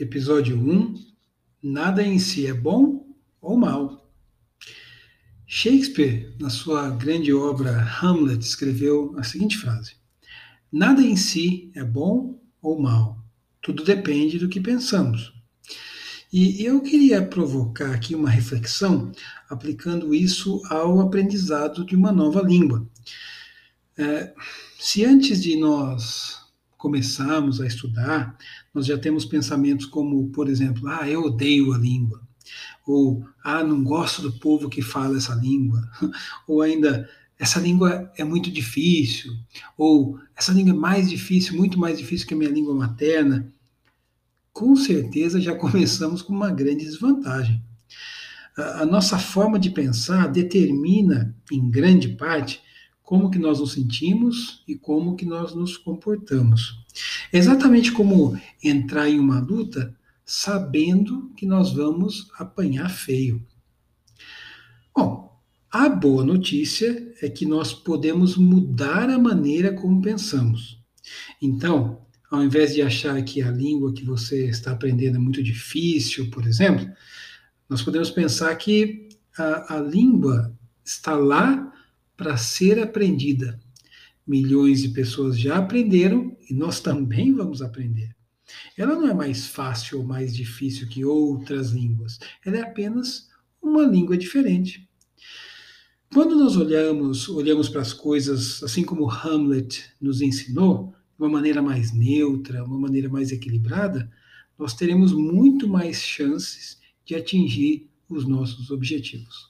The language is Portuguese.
episódio 1: Nada em si é bom ou mal. Shakespeare, na sua grande obra Hamlet, escreveu a seguinte frase: Nada em si é bom ou mal, tudo depende do que pensamos. E eu queria provocar aqui uma reflexão aplicando isso ao aprendizado de uma nova língua. É, se antes de nós começarmos a estudar, nós já temos pensamentos como, por exemplo, ah, eu odeio a língua, ou ah, não gosto do povo que fala essa língua, ou ainda essa língua é muito difícil, ou essa língua é mais difícil, muito mais difícil que a minha língua materna. Com certeza já começamos com uma grande desvantagem. A nossa forma de pensar determina, em grande parte, como que nós nos sentimos e como que nós nos comportamos. É exatamente como entrar em uma luta sabendo que nós vamos apanhar feio. Bom, a boa notícia é que nós podemos mudar a maneira como pensamos. Então, ao invés de achar que a língua que você está aprendendo é muito difícil, por exemplo, nós podemos pensar que a, a língua está lá para ser aprendida. Milhões de pessoas já aprenderam e nós também vamos aprender. Ela não é mais fácil ou mais difícil que outras línguas, ela é apenas uma língua diferente. Quando nós olhamos, olhamos para as coisas assim como Hamlet nos ensinou, de uma maneira mais neutra, uma maneira mais equilibrada, nós teremos muito mais chances de atingir os nossos objetivos.